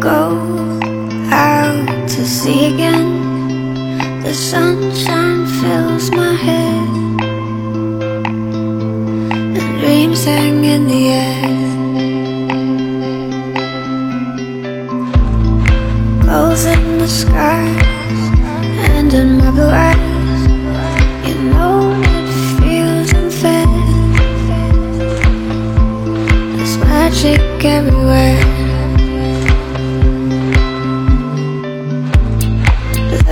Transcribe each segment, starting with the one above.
go out to sea again. The sunshine fills my head, and dreams hang in the air. Gulls in the sky, and in my blue eyes, you know it feels unfair. There's magic everywhere.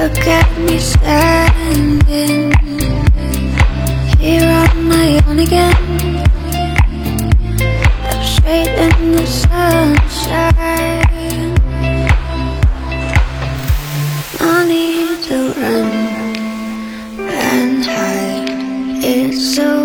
Look at me standing here on my own again. I'm straight in the sunshine. No need to run and hide. It's a